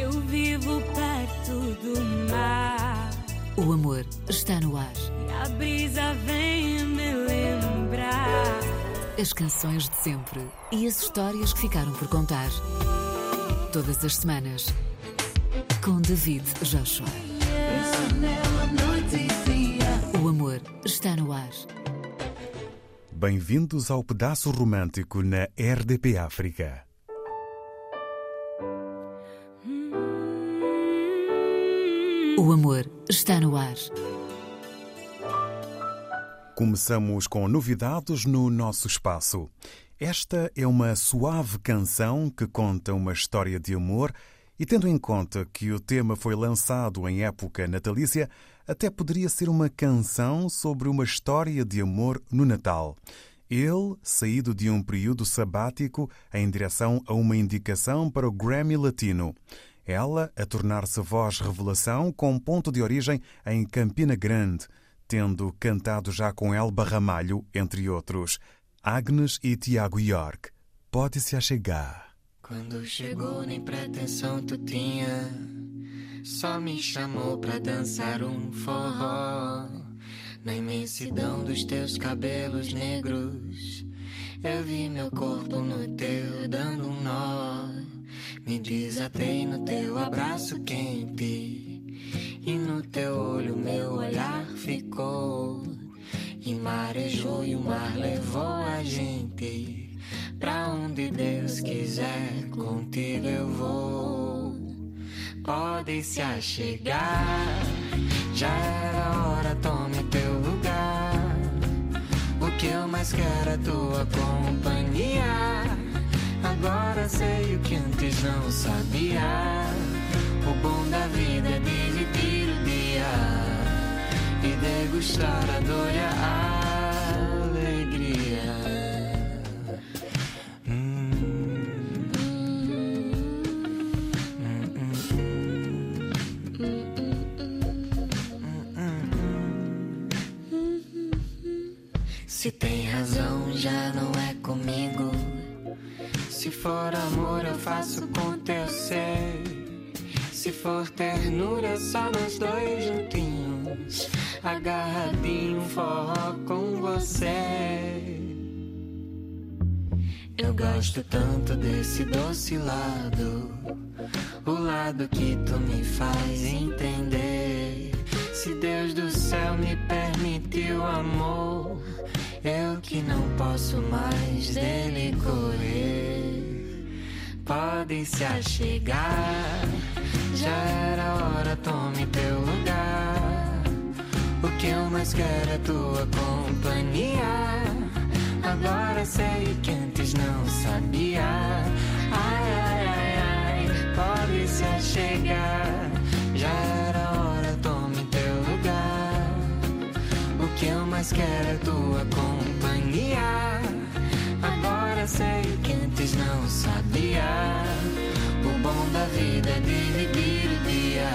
Eu vivo perto do mar. O amor está no ar. E a brisa vem me lembrar. As canções de sempre e as histórias que ficaram por contar. Todas as semanas. Com David Joshua. O amor está no ar. Bem-vindos ao Pedaço Romântico na RDP África. O amor está no ar. Começamos com novidades no nosso espaço. Esta é uma suave canção que conta uma história de amor e, tendo em conta que o tema foi lançado em época natalícia, até poderia ser uma canção sobre uma história de amor no Natal. Ele, saído de um período sabático em direção a uma indicação para o Grammy Latino. Ela a tornar-se voz revelação com ponto de origem em Campina Grande, tendo cantado já com Elba Ramalho, entre outros. Agnes e Tiago York. Pode-se achegar. Quando chegou, nem pretensão tu tinha. Só me chamou pra dançar um forró. Na imensidão dos teus cabelos negros, eu vi meu corpo no teu dando um nó. Me desatei no teu abraço quente, e no teu olho meu olhar ficou. E marejou e o mar levou a gente. Pra onde Deus quiser, contigo eu vou. Pode se achegar, já era hora, tome teu lugar. O que eu mais quero é tua companhia. Agora sei o que antes não sabia. O bom da vida é dividir o dia e degustar a dor e a alegria. Se tem razão, já não for amor, eu faço com teu ser. Se for ternura, só nós dois juntinhos. Agarradinho, forró com você. Eu gosto tanto desse doce lado. O lado que tu me faz entender. Se Deus do céu me permitiu amor. Eu que não posso mais dele correr. Pode se achegar, já era hora, tome teu lugar. O que eu mais quero é tua companhia. Agora sei que antes não sabia. Ai, ai, ai, ai, pode se achegar, já era hora, tome teu lugar. O que eu mais quero é tua companhia. Sei que antes não sabia. O bom da vida é dividir o dia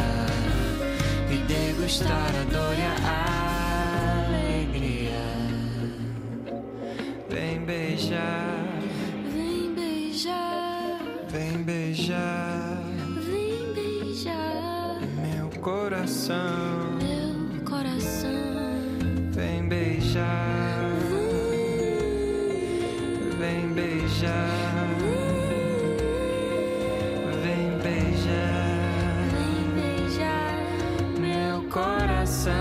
e degustar a dor e a alegria. Vem beijar, Vem beijar, vem beijar vem beijar meu coração. meu coração. Vem beijar, vem beijar Vem beijar meu coração.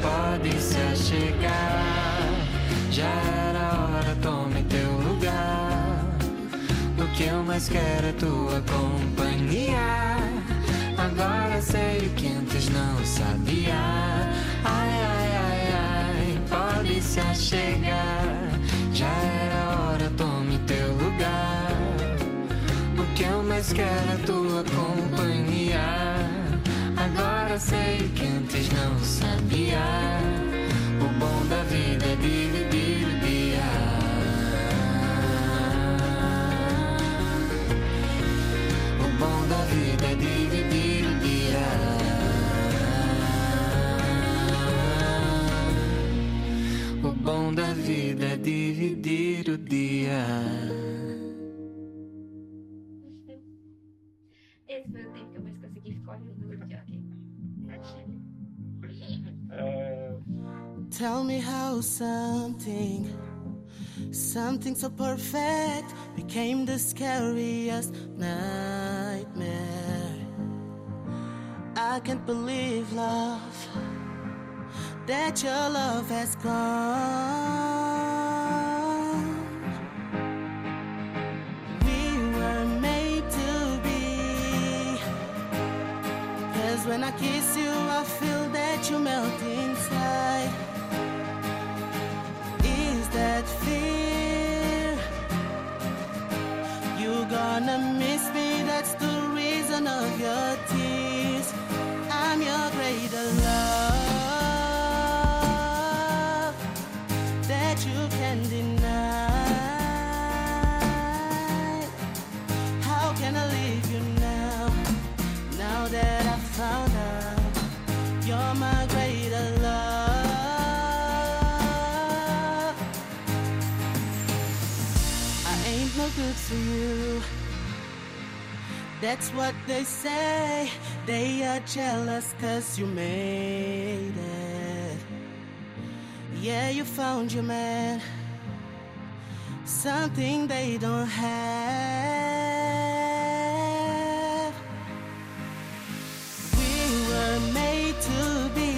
Pode se achegar, já era hora, tome teu lugar. O que eu mais quero é tua companhia. Agora sei o que antes não sabia. Ai, ai, ai, ai, pode se achegar. Mais quero é tua companhia. Agora sei que antes não sabia. O bom da vida é dividir o dia. O bom da vida é dividir o dia. O bom da vida é dividir o dia. Tell me how something, something so perfect became the scariest nightmare. I can't believe love, that your love has gone. We were made to be. Cause when I kiss you, I feel that you melt inside. That fear? You gonna miss me, that's the reason of your tears. I'm your greater love That's what they say. They are jealous cause you made it. Yeah, you found your man. Something they don't have. We were made to be.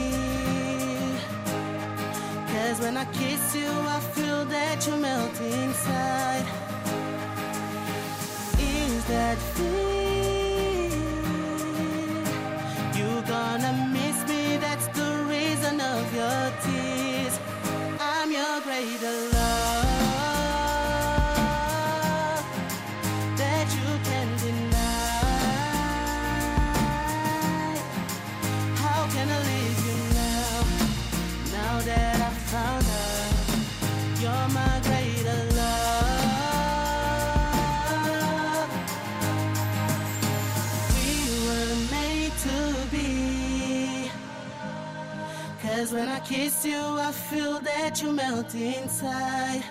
Cause when I kiss you, I feel that you melt inside. Is that fear? Feel that you melt inside.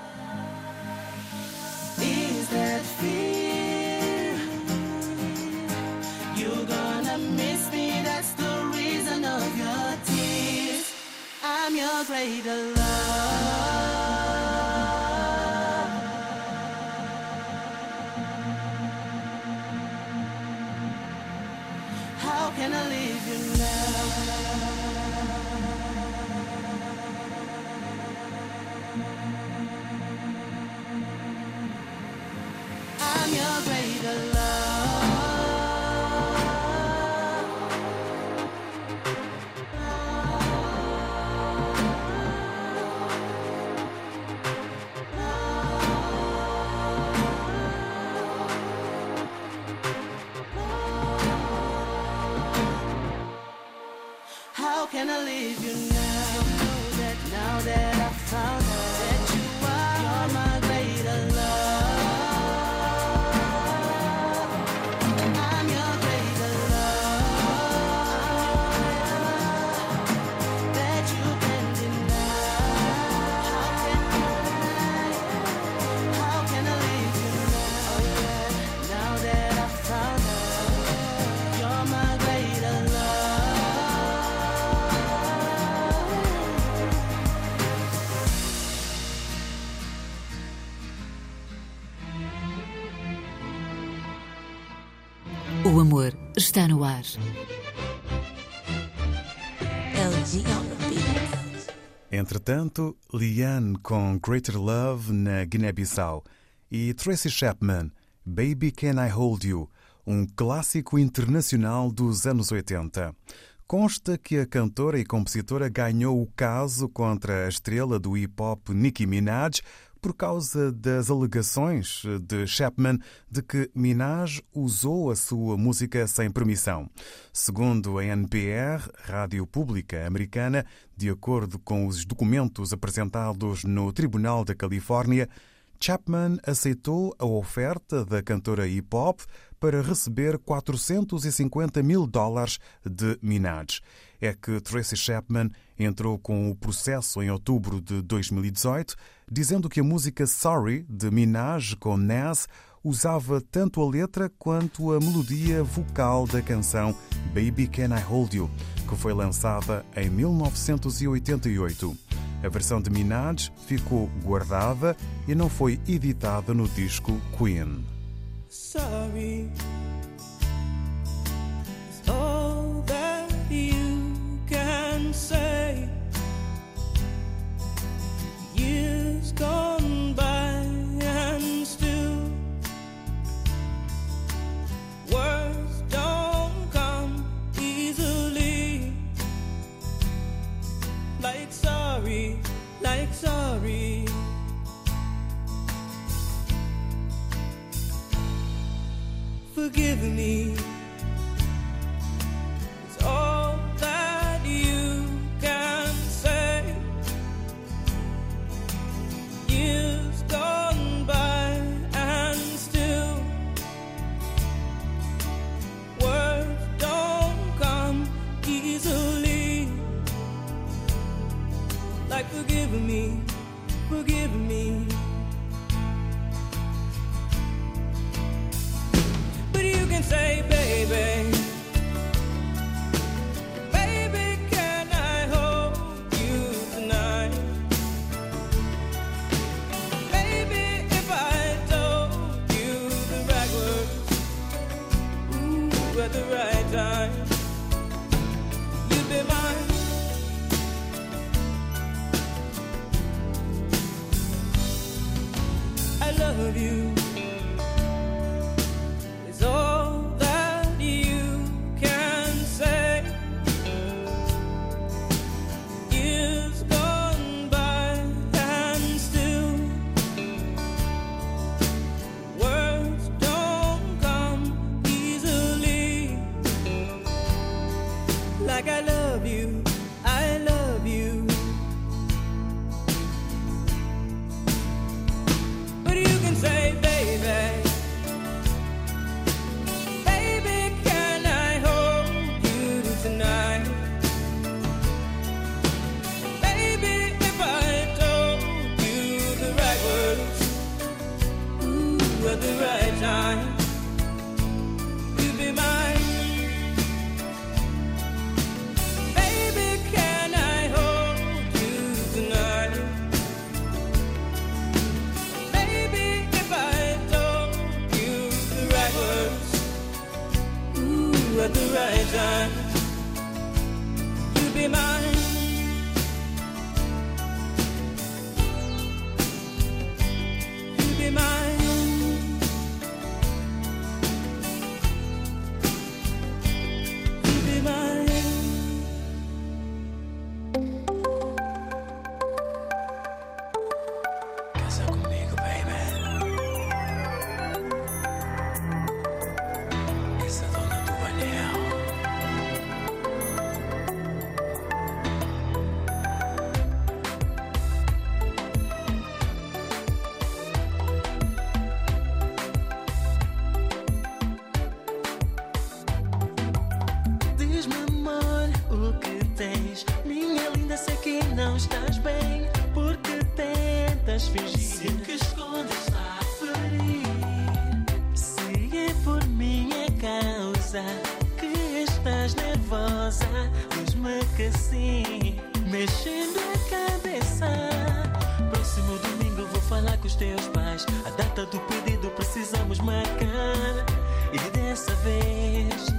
How can I leave you now? Know that now that I found out está no ar. Entretanto, Liane com Greater Love na Guiné-Bissau e Tracy Chapman, Baby Can I Hold You, um clássico internacional dos anos 80. Consta que a cantora e compositora ganhou o caso contra a estrela do hip-hop Nicki Minaj por causa das alegações de Chapman de que Minaj usou a sua música sem permissão. Segundo a NPR, rádio pública americana, de acordo com os documentos apresentados no Tribunal da Califórnia, Chapman aceitou a oferta da cantora hip-hop para receber 450 mil dólares de Minaj. É que Tracy Chapman entrou com o processo em outubro de 2018, dizendo que a música Sorry, de Minaj com Nas, usava tanto a letra quanto a melodia vocal da canção Baby Can I Hold You, que foi lançada em 1988. A versão de Minaj ficou guardada e não foi editada no disco Queen. Sorry. Years gone by and still words don't come easily. Like sorry, like sorry. Forgive me. It's all Like forgive me, forgive me. At the right time, diz-me que sim. Mexendo a cabeça. Próximo domingo vou falar com os teus pais. A data do pedido precisamos marcar. E dessa vez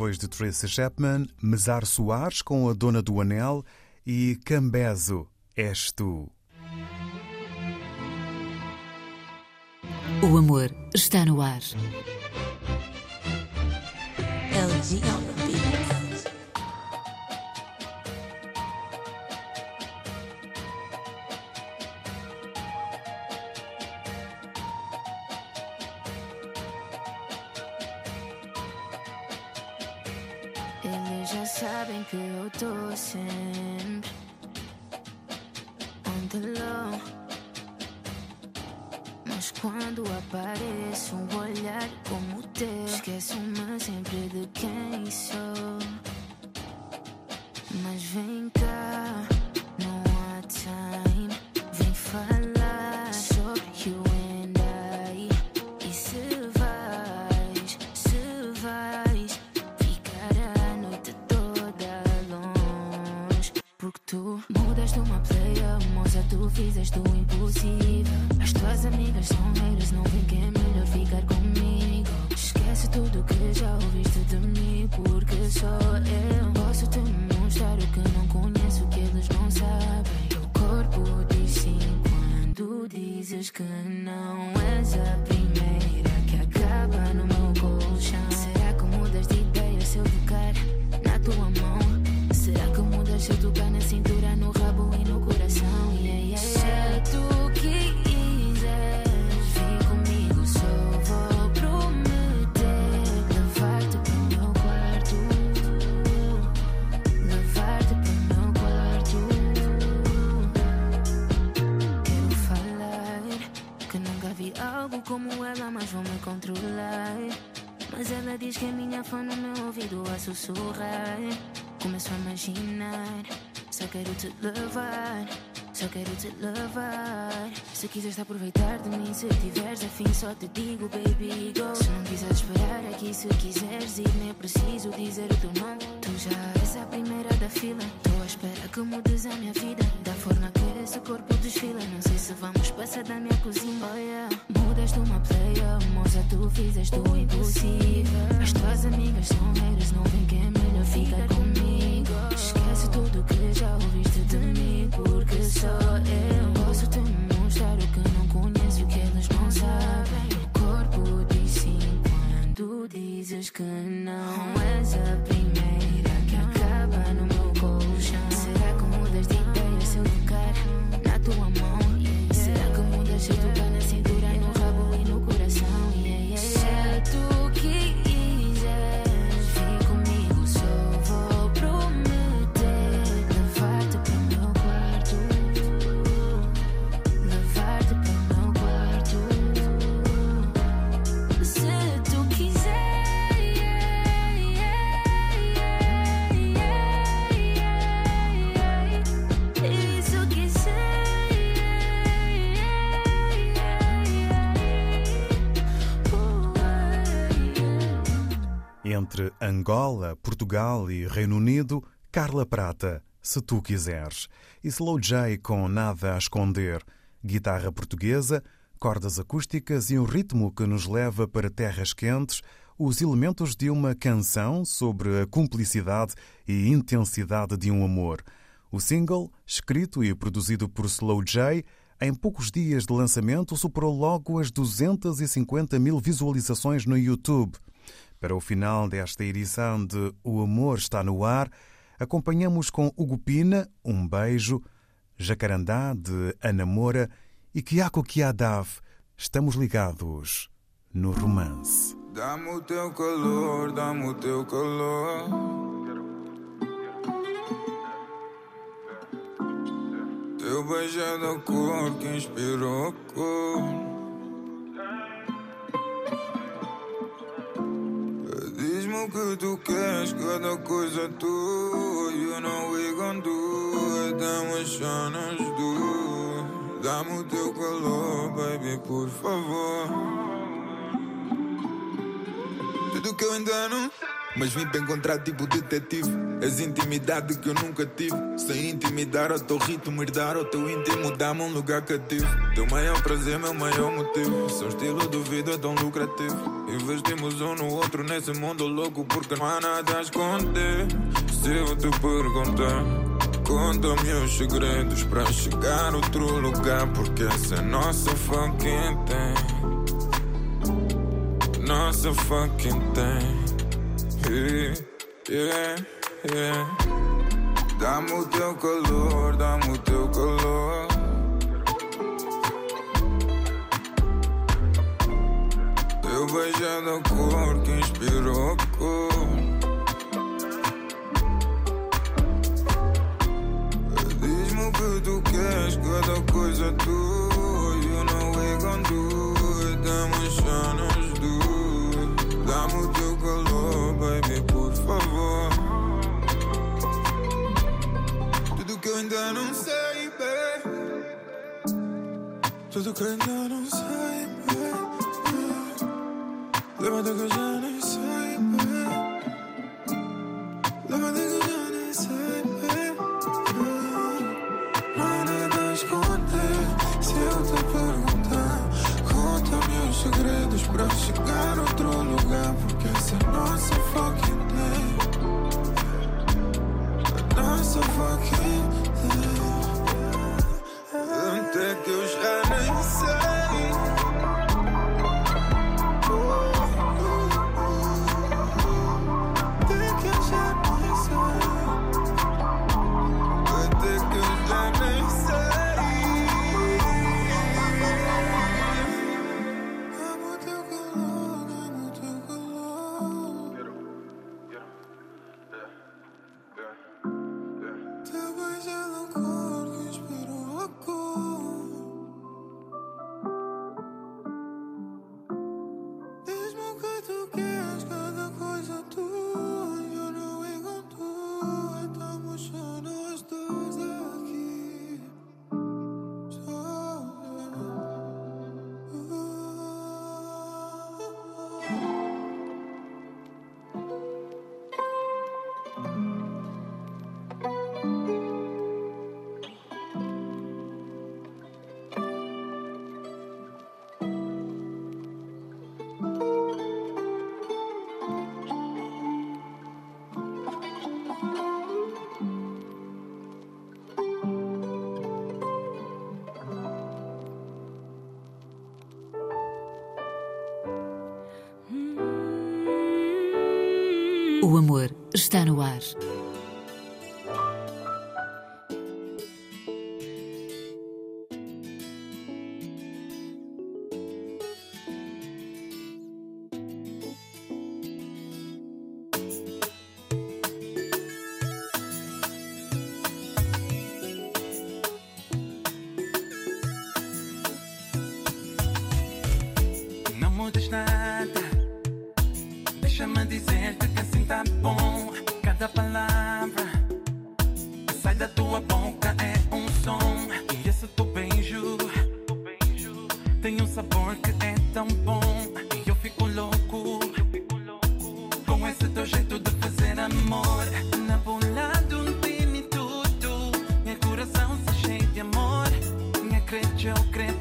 Depois de Tracy Chapman, Mesar Soares com a Dona do Anel e Cambezo, És Tu. O amor está no ar. LG na Se quiseres aproveitar de mim, se tiveres afim, só te digo, baby, go. Se não quiseres esperar aqui, se quiseres ir, nem é preciso dizer o teu nome. Tu já és a primeira da fila. Tô à espera que mudes a minha vida. Da forma que esse corpo desfila. Não sei se vamos passar da minha cozinha. Oh, yeah. Mudaste uma playa, moça, tu fizeste o impossível. As tuas amigas são haters, não vem que é melhor ficar comigo. Esquece tudo que já ouviste de mim, porque só eu posso te mostrar o que não conheço, o que eles não sabem. O corpo diz sim quando dizes que não és a primeira que acaba no meu colchão. Será que mudas de ideia se eu tocar na tua mão? Entre Angola, Portugal e Reino Unido, Carla Prata, se tu quiseres. E Slow J com Nada a Esconder. Guitarra portuguesa, cordas acústicas e um ritmo que nos leva para terras quentes, os elementos de uma canção sobre a cumplicidade e intensidade de um amor. O single, escrito e produzido por Slow J, em poucos dias de lançamento superou logo as 250 mil visualizações no YouTube. Para o final desta edição de O Amor Está no Ar, acompanhamos com Hugo Pina, Um Beijo, Jacarandá, de Ana Moura e Kiako Kiadav. Estamos ligados no romance. Dá-me o teu calor, dá-me o teu calor. Teu beijo é da cor que inspirou a cor. Que tu queres, cada coisa é tua. You know we gon' do then we shine as do. Dá-me o teu calor, baby, por favor. Tudo que eu ainda não. Mas vim para encontrar tipo detetive. És intimidade que eu nunca tive. Sem intimidar ao teu ritmo, herdar ao teu íntimo, dá-me um lugar cativo. Teu maior prazer, meu maior motivo. Seu estilo de vida é tão lucrativo. Investimos um no outro nesse mundo louco, porque não há nada a esconder. Se eu te perguntar. Conta-me os segredos para chegar a outro lugar, porque essa é nossa fucking thing. Nossa fucking. Yeah, yeah, yeah. Dá-me o teu calor, dá-me o teu calor. Eu é da cor que inspirou a cor. Diz-me o que tu queres, cada coisa é tua. You know we gon' do it, damos chanas do it. Dá-me o Tudo que ainda não sei, baby. Levanta que eu já nem sei, baby. Levanta que eu já nem sei, baby. Não há nada a esconder. Se eu te perguntar, conta-me os segredos para chegar a outro lugar. Porque essa é nossa fucking day. A nossa fucking O amor está no ar. Amor. Na bolado tem tudo. Meu coração se cheio de amor. Minha crente eu crepa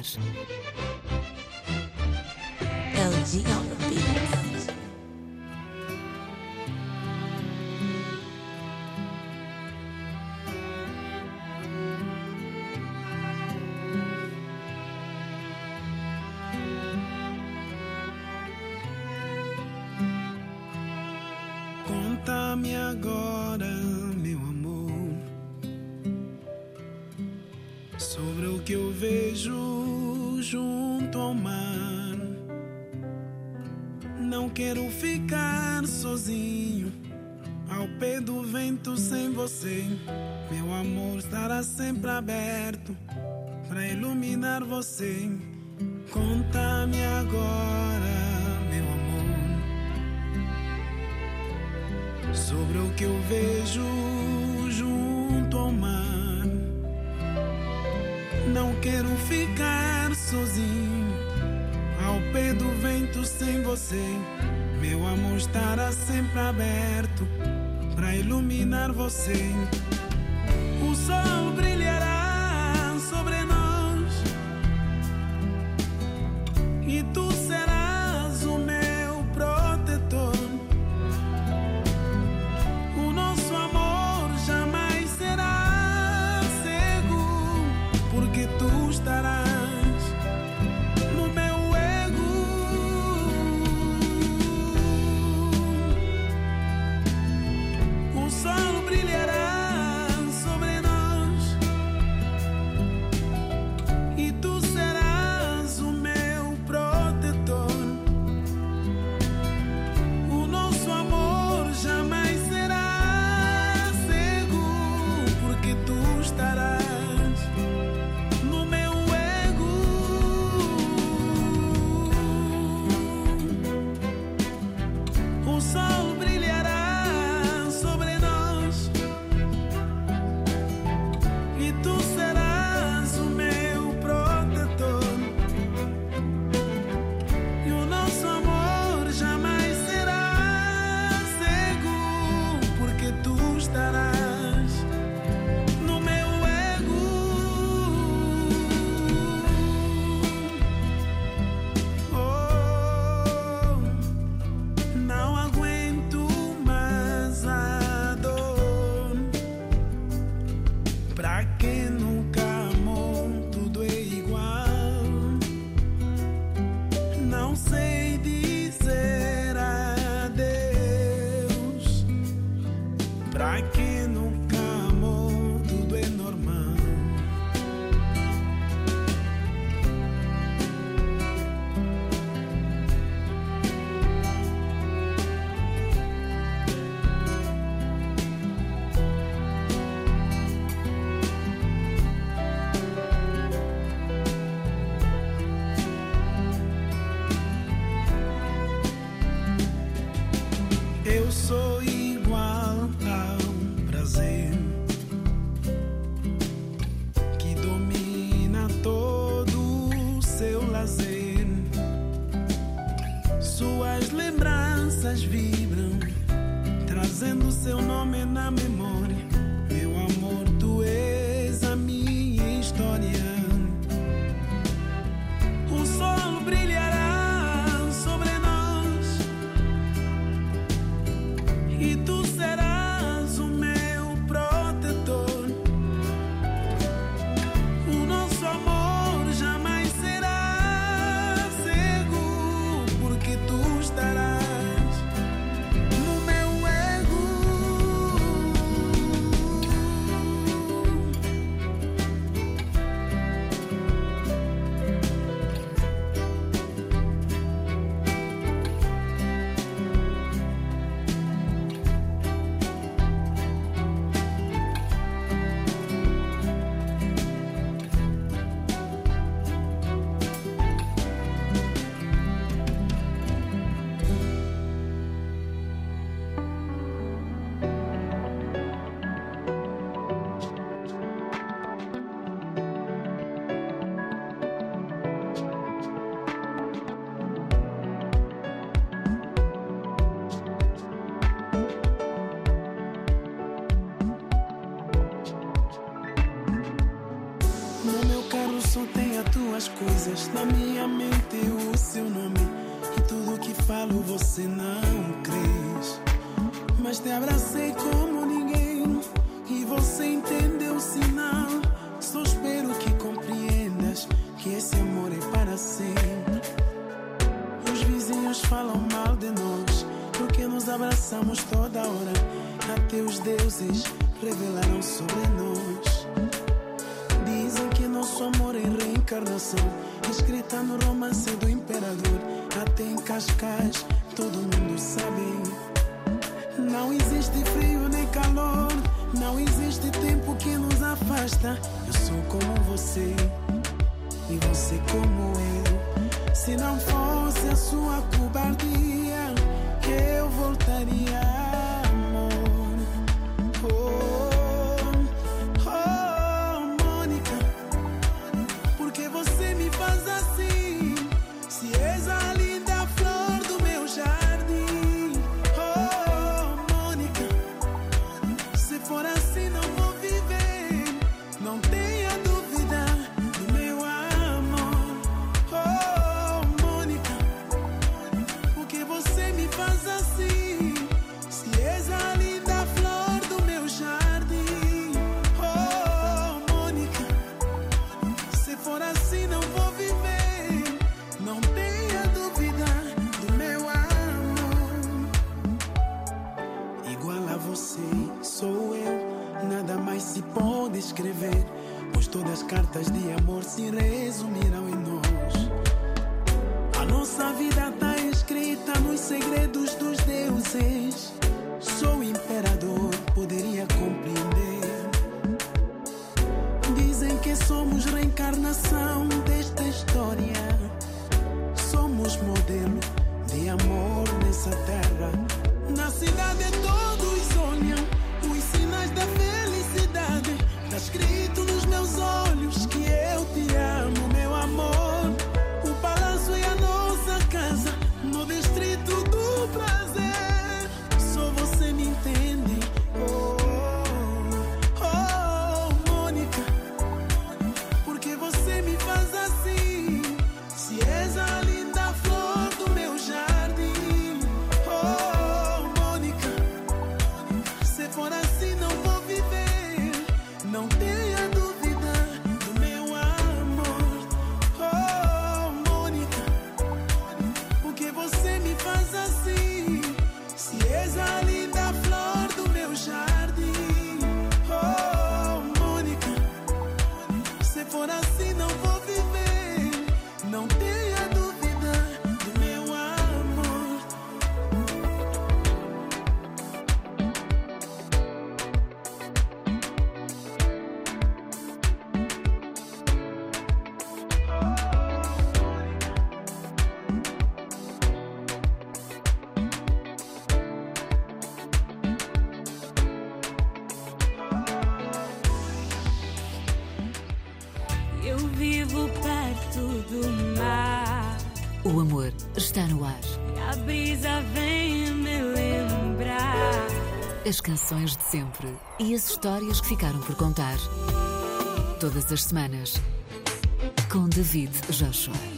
está Quero ficar sozinho ao pé do vento sem você. Meu amor estará sempre aberto para iluminar você. Conta-me agora, meu amor, sobre o que eu vejo junto ao mar. Não quero ficar sozinho ao pé do vento sem você. Meu amor estará sempre aberto para iluminar você. O sol brilhará Eu sou igual ao prazer que domina todo o seu lazer. Suas lembranças vibram, trazendo seu nome na memória. coisas na minha mente o seu nome. E tudo que falo você não crês. Mas te abracei como ninguém e você entendeu o sinal. Só espero que compreendas que esse amor é para sempre. Os vizinhos falam mal de nós porque nos abraçamos toda hora. Até os deuses revelaram sobre nós. Dizem que nosso amor é reencarnação. Escrita no romance do imperador, até em Cascais, todo mundo sabe. Não existe frio nem calor, não existe tempo que nos afasta. Eu sou como você e você como eu. Se não fosse a sua cobardia, eu voltaria. sempre e as histórias que ficaram por contar. Todas as semanas, com David Joshua.